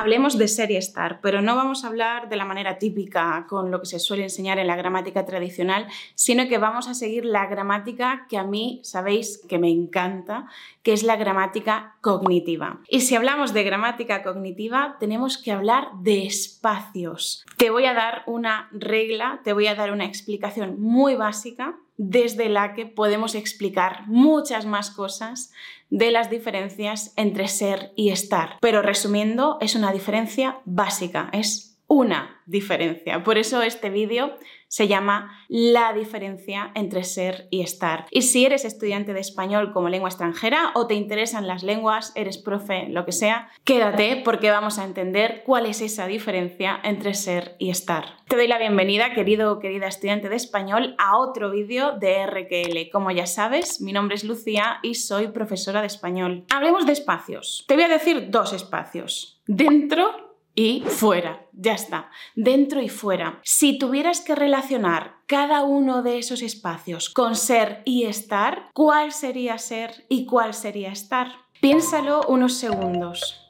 hablemos de ser y estar, pero no vamos a hablar de la manera típica con lo que se suele enseñar en la gramática tradicional, sino que vamos a seguir la gramática que a mí sabéis que me encanta, que es la gramática cognitiva. Y si hablamos de gramática cognitiva, tenemos que hablar de espacios. Te voy a dar una regla, te voy a dar una explicación muy básica desde la que podemos explicar muchas más cosas de las diferencias entre ser y estar. Pero resumiendo, es una diferencia básica, es una diferencia. Por eso este vídeo se llama La diferencia entre ser y estar. Y si eres estudiante de español como lengua extranjera o te interesan las lenguas, eres profe, lo que sea, quédate porque vamos a entender cuál es esa diferencia entre ser y estar. Te doy la bienvenida, querido o querida estudiante de español, a otro vídeo de RQL. Como ya sabes, mi nombre es Lucía y soy profesora de español. Hablemos de espacios. Te voy a decir dos espacios. Dentro y fuera. Ya está. Dentro y fuera. Si tuvieras que relacionar cada uno de esos espacios con ser y estar, ¿cuál sería ser y cuál sería estar? Piénsalo unos segundos.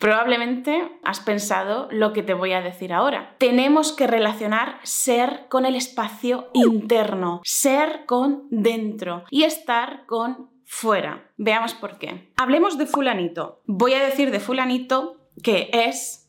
Probablemente has pensado lo que te voy a decir ahora. Tenemos que relacionar ser con el espacio interno, ser con dentro y estar con fuera. Veamos por qué. Hablemos de fulanito. Voy a decir de fulanito que es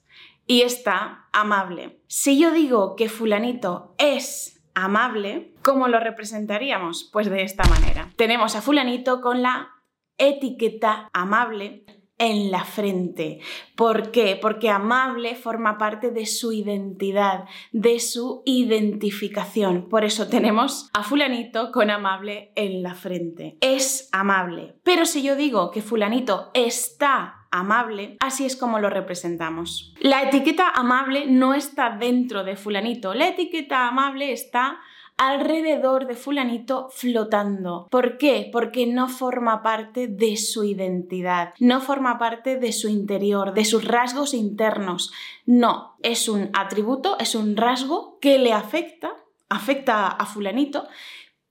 y está amable. Si yo digo que fulanito es amable, ¿cómo lo representaríamos? Pues de esta manera. Tenemos a fulanito con la etiqueta amable en la frente. ¿Por qué? Porque amable forma parte de su identidad, de su identificación. Por eso tenemos a fulanito con amable en la frente. Es amable. Pero si yo digo que fulanito está amable, así es como lo representamos. La etiqueta amable no está dentro de fulanito, la etiqueta amable está alrededor de fulanito flotando. ¿Por qué? Porque no forma parte de su identidad, no forma parte de su interior, de sus rasgos internos. No, es un atributo, es un rasgo que le afecta, afecta a fulanito,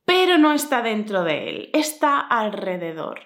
pero no está dentro de él, está alrededor.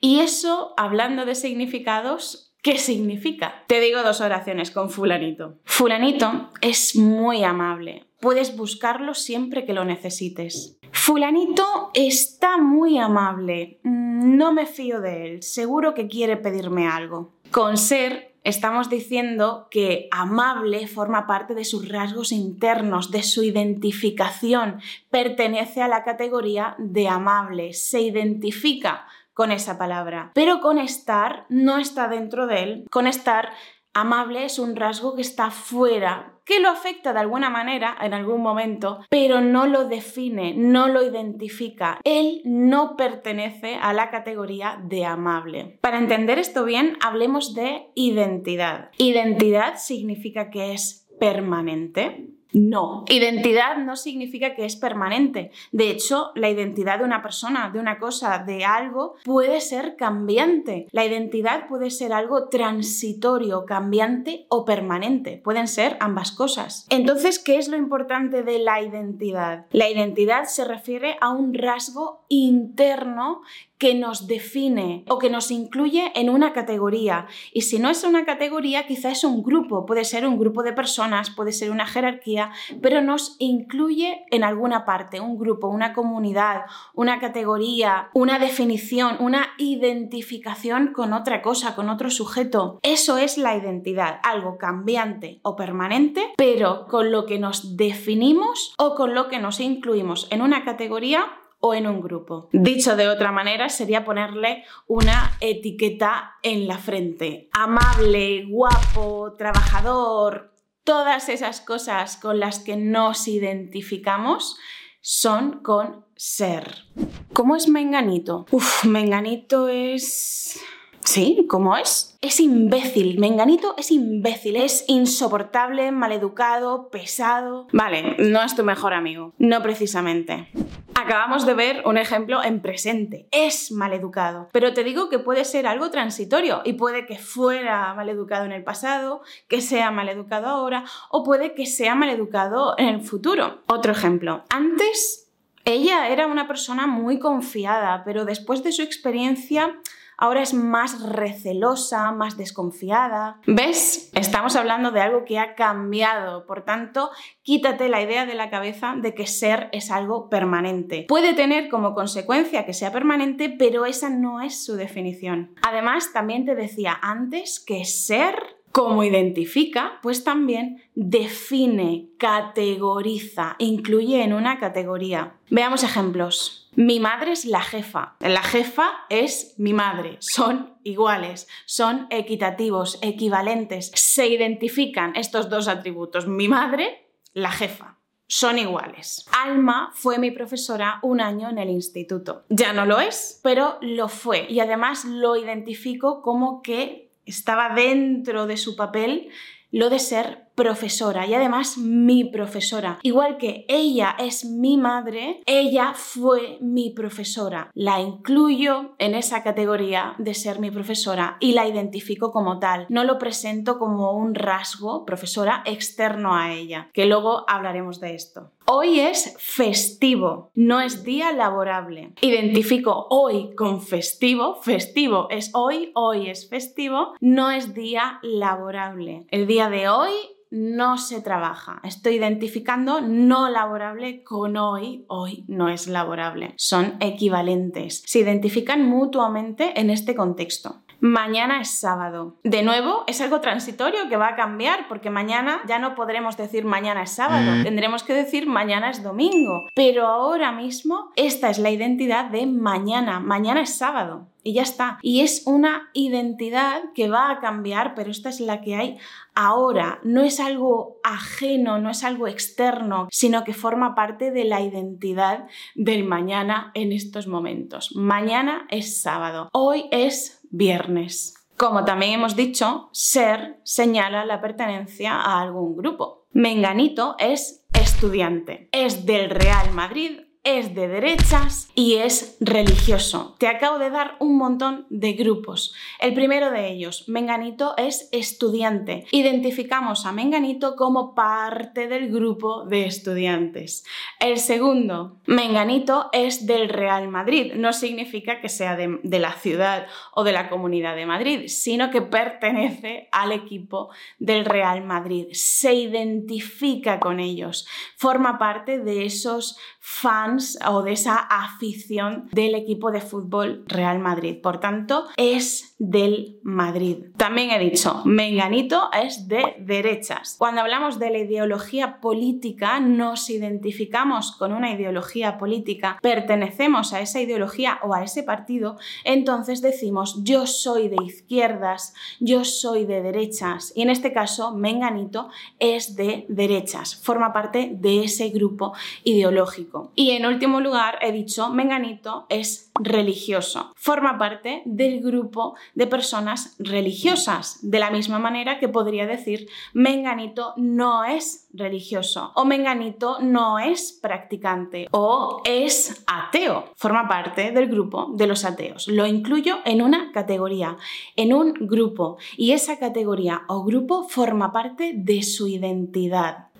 Y eso, hablando de significados, ¿qué significa? Te digo dos oraciones con fulanito. Fulanito es muy amable, puedes buscarlo siempre que lo necesites. Fulanito está muy amable, no me fío de él, seguro que quiere pedirme algo. Con ser estamos diciendo que amable forma parte de sus rasgos internos, de su identificación, pertenece a la categoría de amable, se identifica con esa palabra. Pero con estar no está dentro de él. Con estar amable es un rasgo que está fuera, que lo afecta de alguna manera en algún momento, pero no lo define, no lo identifica. Él no pertenece a la categoría de amable. Para entender esto bien, hablemos de identidad. Identidad significa que es permanente. No, identidad no significa que es permanente. De hecho, la identidad de una persona, de una cosa, de algo, puede ser cambiante. La identidad puede ser algo transitorio, cambiante o permanente. Pueden ser ambas cosas. Entonces, ¿qué es lo importante de la identidad? La identidad se refiere a un rasgo interno que nos define o que nos incluye en una categoría. Y si no es una categoría, quizá es un grupo, puede ser un grupo de personas, puede ser una jerarquía, pero nos incluye en alguna parte, un grupo, una comunidad, una categoría, una definición, una identificación con otra cosa, con otro sujeto. Eso es la identidad, algo cambiante o permanente, pero con lo que nos definimos o con lo que nos incluimos en una categoría o en un grupo. Dicho de otra manera, sería ponerle una etiqueta en la frente. Amable, guapo, trabajador, todas esas cosas con las que nos identificamos son con ser. ¿Cómo es Menganito? Uf, Menganito es... Sí, ¿cómo es? Es imbécil, Menganito es imbécil, es insoportable, maleducado, pesado. Vale, no es tu mejor amigo, no precisamente. Acabamos de ver un ejemplo en presente. Es maleducado. Pero te digo que puede ser algo transitorio y puede que fuera maleducado en el pasado, que sea maleducado ahora o puede que sea maleducado en el futuro. Otro ejemplo. Antes ella era una persona muy confiada, pero después de su experiencia ahora es más recelosa, más desconfiada. ¿Ves? Estamos hablando de algo que ha cambiado, por tanto, quítate la idea de la cabeza de que ser es algo permanente. Puede tener como consecuencia que sea permanente, pero esa no es su definición. Además, también te decía antes que ser como identifica, pues también define, categoriza, incluye en una categoría. Veamos ejemplos. Mi madre es la jefa. La jefa es mi madre. Son iguales, son equitativos, equivalentes. Se identifican estos dos atributos. Mi madre, la jefa son iguales. Alma fue mi profesora un año en el instituto. Ya no lo es, pero lo fue y además lo identifico como que estaba dentro de su papel lo de ser profesora y además mi profesora. Igual que ella es mi madre, ella fue mi profesora. La incluyo en esa categoría de ser mi profesora y la identifico como tal. No lo presento como un rasgo, profesora, externo a ella, que luego hablaremos de esto. Hoy es festivo, no es día laborable. Identifico hoy con festivo, festivo es hoy, hoy es festivo, no es día laborable. El día de hoy no se trabaja. Estoy identificando no laborable con hoy, hoy no es laborable. Son equivalentes. Se identifican mutuamente en este contexto. Mañana es sábado. De nuevo, es algo transitorio que va a cambiar porque mañana ya no podremos decir mañana es sábado, mm. tendremos que decir mañana es domingo. Pero ahora mismo esta es la identidad de mañana. Mañana es sábado y ya está. Y es una identidad que va a cambiar, pero esta es la que hay ahora. No es algo ajeno, no es algo externo, sino que forma parte de la identidad del mañana en estos momentos. Mañana es sábado, hoy es viernes. Como también hemos dicho, ser señala la pertenencia a algún grupo. Menganito es estudiante, es del Real Madrid es de derechas y es religioso. Te acabo de dar un montón de grupos. El primero de ellos, Menganito, es estudiante. Identificamos a Menganito como parte del grupo de estudiantes. El segundo, Menganito es del Real Madrid. No significa que sea de, la ciudad o de la comunidad de Madrid, sino que pertenece al equipo del Real Madrid. Se identifica con ellos. Forma parte de esos fans o de esa afición del equipo de fútbol Real Madrid. Por tanto, es del Madrid. También he dicho, Menganito es de derechas. Cuando hablamos de la ideología política, nos identificamos con una ideología política, pertenecemos a esa ideología o a ese partido, entonces decimos yo soy de izquierdas, yo soy de derechas. Y en este caso, Menganito es de derechas, forma parte de ese grupo ideológico. Y en último lugar, he dicho, Menganito es religioso. Forma parte del grupo de personas religiosas, de la misma manera que podría decir, Menganito no es religioso o Menganito no es practicante o es ateo. Forma parte del grupo de los ateos. Lo incluyo en una categoría, en un grupo y esa categoría o grupo forma parte de su identidad.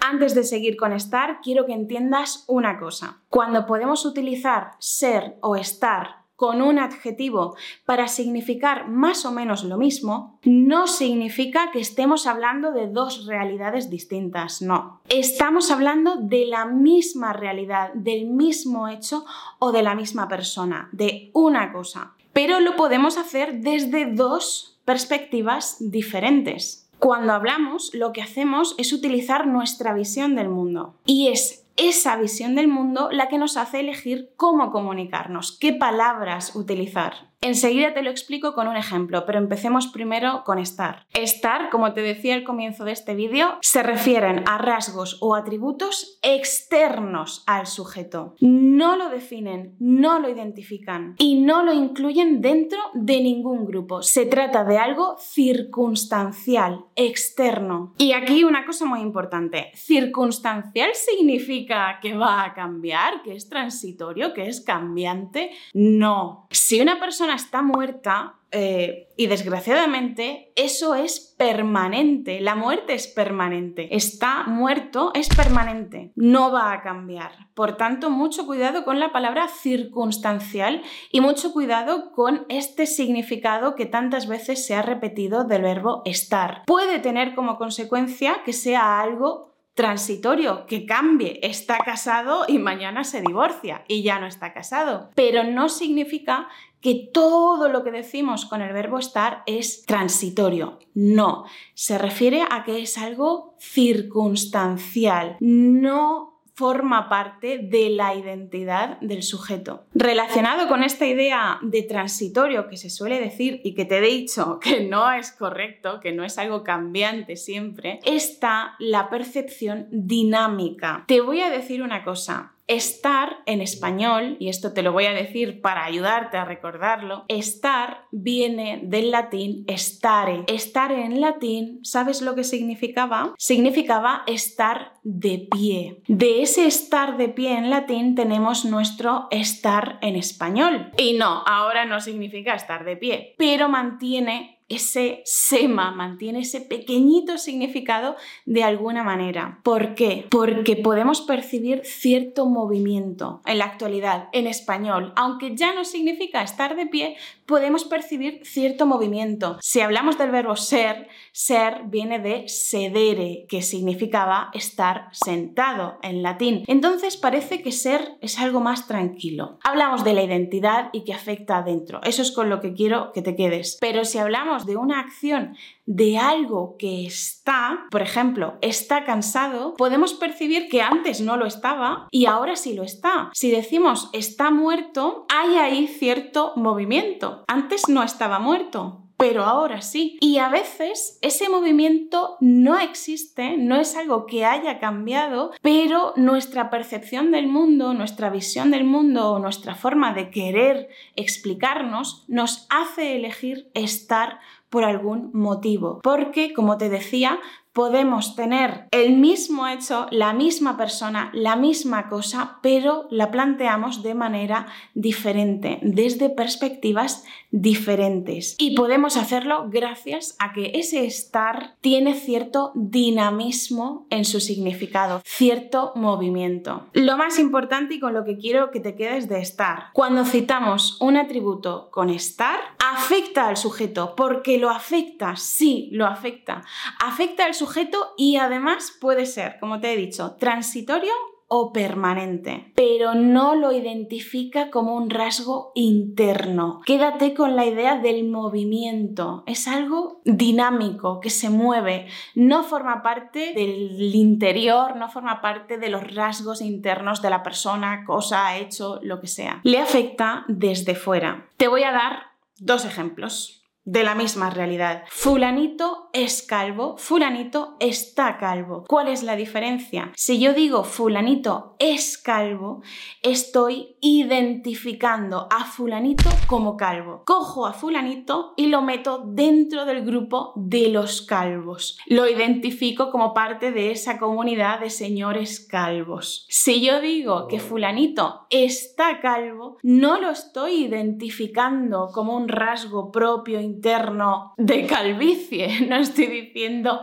Antes de seguir con estar, quiero que entiendas una cosa. Cuando podemos utilizar ser o estar con un adjetivo para significar más o menos lo mismo, no significa que estemos hablando de dos realidades distintas, no. Estamos hablando de la misma realidad, del mismo hecho o de la misma persona, de una cosa. Pero lo podemos hacer desde dos perspectivas diferentes. Cuando hablamos, lo que hacemos es utilizar nuestra visión del mundo. Y es esa visión del mundo la que nos hace elegir cómo comunicarnos, qué palabras utilizar. Enseguida te lo explico con un ejemplo, pero empecemos primero con estar. Estar, como te decía al comienzo de este vídeo, se refieren a rasgos o atributos externos al sujeto. No lo definen, no lo identifican y no lo incluyen dentro de ningún grupo. Se trata de algo circunstancial, externo. Y aquí una cosa muy importante. Circunstancial significa que va a cambiar, que es transitorio, que es cambiante. No. Si una persona está muerta, eh, y desgraciadamente eso es permanente, la muerte es permanente, está muerto, es permanente, no va a cambiar. Por tanto, mucho cuidado con la palabra circunstancial y mucho cuidado con este significado que tantas veces se ha repetido del verbo estar. Puede tener como consecuencia que sea algo transitorio, que cambie, está casado y mañana se divorcia y ya no está casado. Pero no significa que todo lo que decimos con el verbo estar es transitorio. No, se refiere a que es algo circunstancial, no forma parte de la identidad del sujeto. Relacionado con esta idea de transitorio que se suele decir y que te he dicho que no es correcto, que no es algo cambiante siempre, está la percepción dinámica. Te voy a decir una cosa, Estar en español, y esto te lo voy a decir para ayudarte a recordarlo, estar viene del latín stare. Estar en latín, ¿sabes lo que significaba? Significaba estar de pie. De ese estar de pie en latín tenemos nuestro estar en español. Y no, ahora no significa estar de pie, pero mantiene ese sema, mantiene ese pequeñito significado de alguna manera. ¿Por qué? Porque podemos percibir cierto movimiento en la actualidad, en español, aunque ya no significa estar de pie, podemos percibir cierto movimiento. Si hablamos del verbo ser, ser viene de sedere, que significaba estar sentado en latín. Entonces parece que ser es algo más tranquilo. Hablamos de la identidad y que afecta adentro. Eso es con lo que quiero que te quedes. Pero si hablamos de una acción de algo que está, por ejemplo, está cansado, podemos percibir que antes no lo estaba y ahora sí lo está. Si decimos está muerto, hay ahí cierto movimiento. Antes no estaba muerto, pero ahora sí. Y a veces ese movimiento no existe, no es algo que haya cambiado, pero nuestra percepción del mundo, nuestra visión del mundo o nuestra forma de querer explicarnos nos hace elegir estar por algún motivo. Porque, como te decía, podemos tener el mismo hecho, la misma persona, la misma cosa, pero la planteamos de manera diferente, desde perspectivas diferentes. Y podemos hacerlo gracias a que ese estar tiene cierto dinamismo en su significado, cierto movimiento. Lo más importante y con lo que quiero que te quedes de estar. Cuando citamos un atributo con estar, afecta al sujeto, porque lo afecta, sí, lo afecta. Afecta al sujeto y además puede ser, como te he dicho, transitorio o permanente, pero no lo identifica como un rasgo interno. Quédate con la idea del movimiento. Es algo dinámico, que se mueve. No forma parte del interior, no forma parte de los rasgos internos de la persona, cosa, hecho, lo que sea. Le afecta desde fuera. Te voy a dar dos ejemplos de la misma realidad. Fulanito es calvo, fulanito está calvo. ¿Cuál es la diferencia? Si yo digo fulanito es calvo, estoy identificando a fulanito como calvo. Cojo a fulanito y lo meto dentro del grupo de los calvos. Lo identifico como parte de esa comunidad de señores calvos. Si yo digo que fulanito está calvo, no lo estoy identificando como un rasgo propio interno de calvicie. No estoy diciendo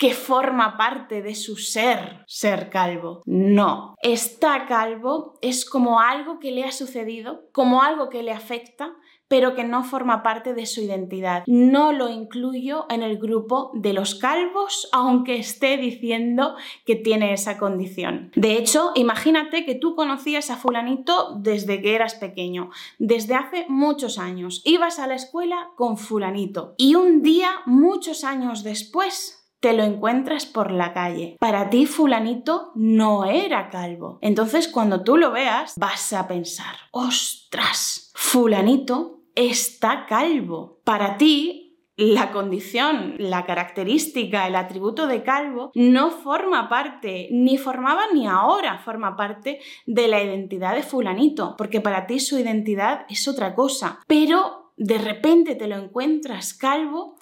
que forma parte de su ser ser calvo. No, está calvo es como algo que le ha sucedido, como algo que le afecta, pero que no forma parte de su identidad. No lo incluyo en el grupo de los calvos, aunque esté diciendo que tiene esa condición. De hecho, imagínate que tú conocías a fulanito desde que eras pequeño, desde hace muchos años. Ibas a la escuela con fulanito y un día, muchos años después, te lo encuentras por la calle. Para ti fulanito no era calvo. Entonces cuando tú lo veas vas a pensar, ostras, fulanito está calvo. Para ti, la condición, la característica, el atributo de calvo no forma parte, ni formaba ni ahora forma parte de la identidad de fulanito, porque para ti su identidad es otra cosa. Pero de repente te lo encuentras calvo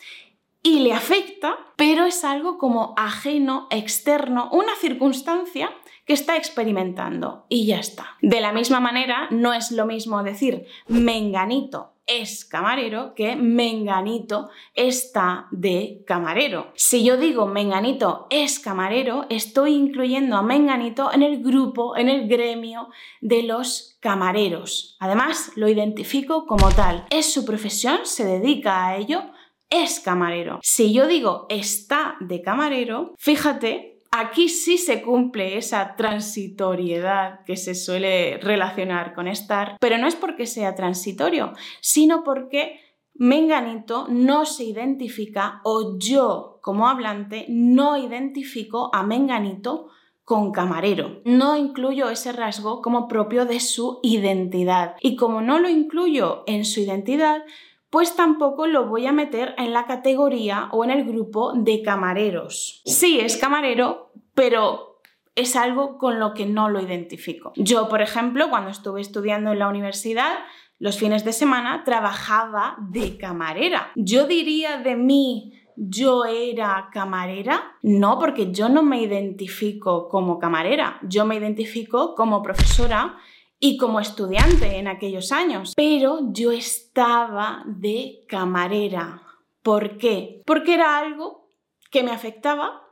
y le afecta, pero es algo como ajeno, externo, una circunstancia que está experimentando y ya está. De la misma manera, no es lo mismo decir menganito es camarero que menganito está de camarero. Si yo digo menganito es camarero, estoy incluyendo a menganito en el grupo, en el gremio de los camareros. Además, lo identifico como tal. Es su profesión, se dedica a ello, es camarero. Si yo digo está de camarero, fíjate Aquí sí se cumple esa transitoriedad que se suele relacionar con estar, pero no es porque sea transitorio, sino porque Menganito no se identifica o yo como hablante no identifico a Menganito con camarero. No incluyo ese rasgo como propio de su identidad. Y como no lo incluyo en su identidad, pues tampoco lo voy a meter en la categoría o en el grupo de camareros. Sí, es camarero, pero es algo con lo que no lo identifico. Yo, por ejemplo, cuando estuve estudiando en la universidad, los fines de semana trabajaba de camarera. Yo diría de mí yo era camarera? No, porque yo no me identifico como camarera, yo me identifico como profesora y como estudiante en aquellos años. Pero yo estaba de camarera. ¿Por qué? Porque era algo que me afectaba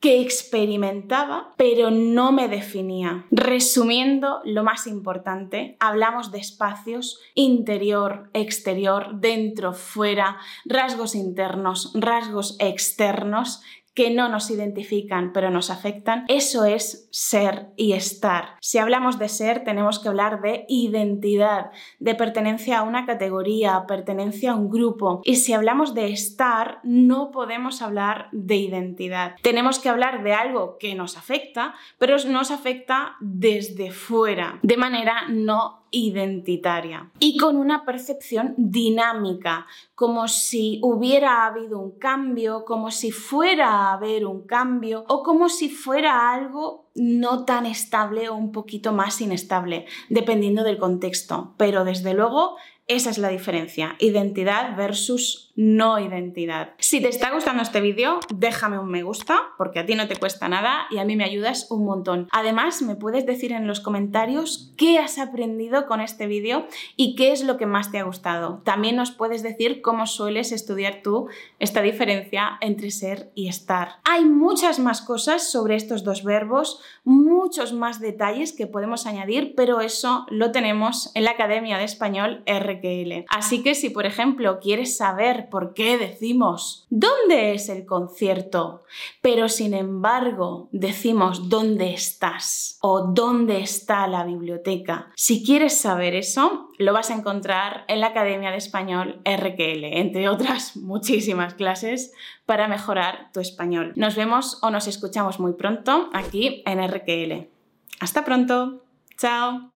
que experimentaba, pero no me definía. Resumiendo, lo más importante, hablamos de espacios interior, exterior, dentro, fuera, rasgos internos, rasgos externos que no nos identifican pero nos afectan, eso es ser y estar. Si hablamos de ser, tenemos que hablar de identidad, de pertenencia a una categoría, pertenencia a un grupo. Y si hablamos de estar, no podemos hablar de identidad. Tenemos que hablar de algo que nos afecta, pero nos afecta desde fuera, de manera no identitaria y con una percepción dinámica, como si hubiera habido un cambio, como si fuera a haber un cambio o como si fuera algo no tan estable o un poquito más inestable, dependiendo del contexto. Pero desde luego esa es la diferencia, identidad versus no identidad. Si te está gustando este vídeo, déjame un me gusta, porque a ti no te cuesta nada y a mí me ayudas un montón. Además, me puedes decir en los comentarios qué has aprendido con este vídeo y qué es lo que más te ha gustado. También nos puedes decir cómo sueles estudiar tú esta diferencia entre ser y estar. Hay muchas más cosas sobre estos dos verbos, muchos más detalles que podemos añadir, pero eso lo tenemos en la Academia de Español RQ Así que si, por ejemplo, quieres saber por qué decimos ¿dónde es el concierto? Pero sin embargo decimos ¿dónde estás? o ¿dónde está la biblioteca? Si quieres saber eso, lo vas a encontrar en la Academia de Español RQL, entre otras muchísimas clases para mejorar tu español. Nos vemos o nos escuchamos muy pronto aquí en RQL. Hasta pronto. Chao.